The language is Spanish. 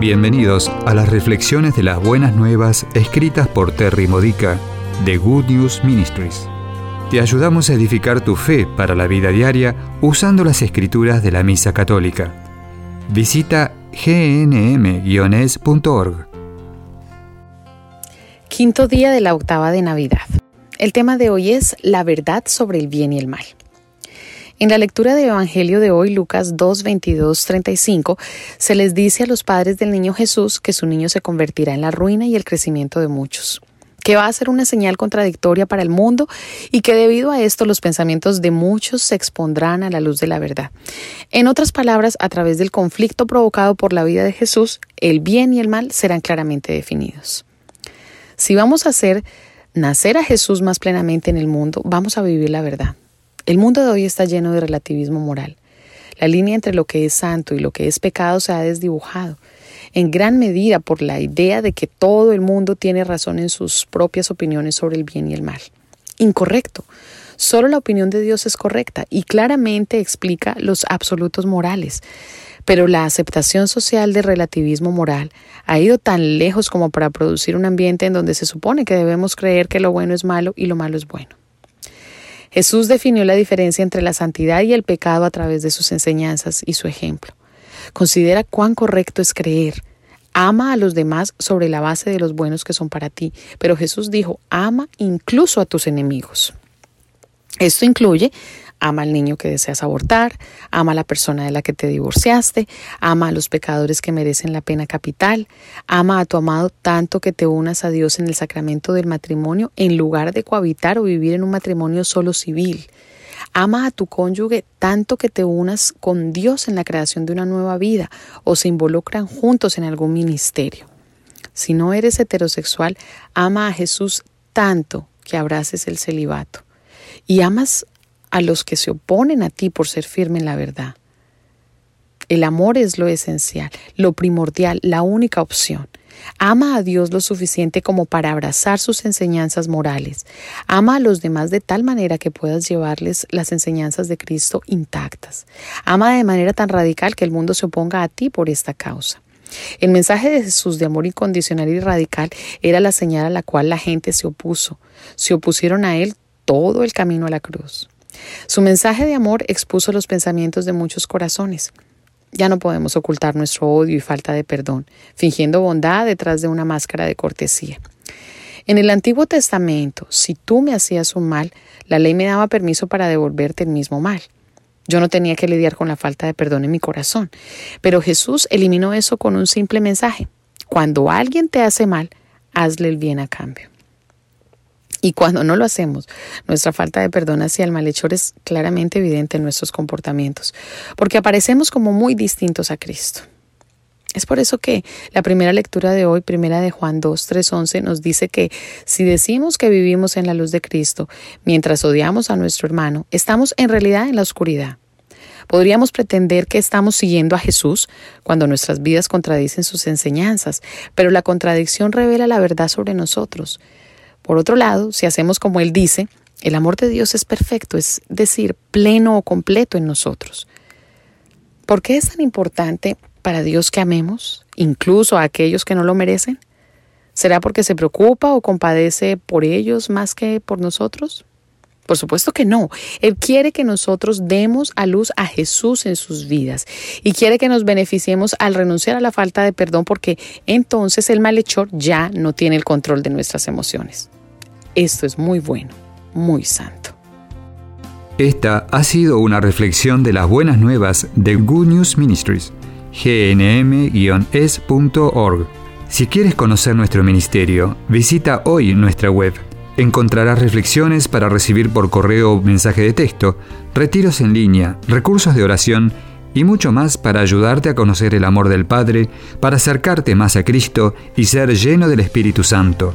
Bienvenidos a las reflexiones de las buenas nuevas escritas por Terry Modica de Good News Ministries. Te ayudamos a edificar tu fe para la vida diaria usando las escrituras de la Misa Católica. Visita gnm-es.org. Quinto día de la octava de Navidad. El tema de hoy es la verdad sobre el bien y el mal. En la lectura del Evangelio de hoy, Lucas 2, 22, 35, se les dice a los padres del niño Jesús que su niño se convertirá en la ruina y el crecimiento de muchos que va a ser una señal contradictoria para el mundo y que debido a esto los pensamientos de muchos se expondrán a la luz de la verdad. En otras palabras, a través del conflicto provocado por la vida de Jesús, el bien y el mal serán claramente definidos. Si vamos a hacer nacer a Jesús más plenamente en el mundo, vamos a vivir la verdad. El mundo de hoy está lleno de relativismo moral. La línea entre lo que es santo y lo que es pecado se ha desdibujado, en gran medida por la idea de que todo el mundo tiene razón en sus propias opiniones sobre el bien y el mal. Incorrecto. Solo la opinión de Dios es correcta y claramente explica los absolutos morales. Pero la aceptación social del relativismo moral ha ido tan lejos como para producir un ambiente en donde se supone que debemos creer que lo bueno es malo y lo malo es bueno. Jesús definió la diferencia entre la santidad y el pecado a través de sus enseñanzas y su ejemplo. Considera cuán correcto es creer. Ama a los demás sobre la base de los buenos que son para ti. Pero Jesús dijo, ama incluso a tus enemigos. Esto incluye Ama al niño que deseas abortar, ama a la persona de la que te divorciaste, ama a los pecadores que merecen la pena capital, ama a tu amado tanto que te unas a Dios en el sacramento del matrimonio en lugar de cohabitar o vivir en un matrimonio solo civil. Ama a tu cónyuge tanto que te unas con Dios en la creación de una nueva vida o se involucran juntos en algún ministerio. Si no eres heterosexual, ama a Jesús tanto que abraces el celibato. Y amas a los que se oponen a ti por ser firme en la verdad. El amor es lo esencial, lo primordial, la única opción. Ama a Dios lo suficiente como para abrazar sus enseñanzas morales. Ama a los demás de tal manera que puedas llevarles las enseñanzas de Cristo intactas. Ama de manera tan radical que el mundo se oponga a ti por esta causa. El mensaje de Jesús de amor incondicional y radical era la señal a la cual la gente se opuso. Se opusieron a él todo el camino a la cruz. Su mensaje de amor expuso los pensamientos de muchos corazones. Ya no podemos ocultar nuestro odio y falta de perdón, fingiendo bondad detrás de una máscara de cortesía. En el Antiguo Testamento, si tú me hacías un mal, la ley me daba permiso para devolverte el mismo mal. Yo no tenía que lidiar con la falta de perdón en mi corazón. Pero Jesús eliminó eso con un simple mensaje. Cuando alguien te hace mal, hazle el bien a cambio. Y cuando no lo hacemos, nuestra falta de perdón hacia el malhechor es claramente evidente en nuestros comportamientos, porque aparecemos como muy distintos a Cristo. Es por eso que la primera lectura de hoy, primera de Juan 2, 3, 11, nos dice que si decimos que vivimos en la luz de Cristo mientras odiamos a nuestro hermano, estamos en realidad en la oscuridad. Podríamos pretender que estamos siguiendo a Jesús cuando nuestras vidas contradicen sus enseñanzas, pero la contradicción revela la verdad sobre nosotros. Por otro lado, si hacemos como Él dice, el amor de Dios es perfecto, es decir, pleno o completo en nosotros. ¿Por qué es tan importante para Dios que amemos, incluso a aquellos que no lo merecen? ¿Será porque se preocupa o compadece por ellos más que por nosotros? Por supuesto que no. Él quiere que nosotros demos a luz a Jesús en sus vidas y quiere que nos beneficiemos al renunciar a la falta de perdón porque entonces el malhechor ya no tiene el control de nuestras emociones. Esto es muy bueno, muy santo. Esta ha sido una reflexión de las buenas nuevas de Good News Ministries, gnm-es.org. Si quieres conocer nuestro ministerio, visita hoy nuestra web. Encontrarás reflexiones para recibir por correo mensaje de texto, retiros en línea, recursos de oración y mucho más para ayudarte a conocer el amor del Padre, para acercarte más a Cristo y ser lleno del Espíritu Santo.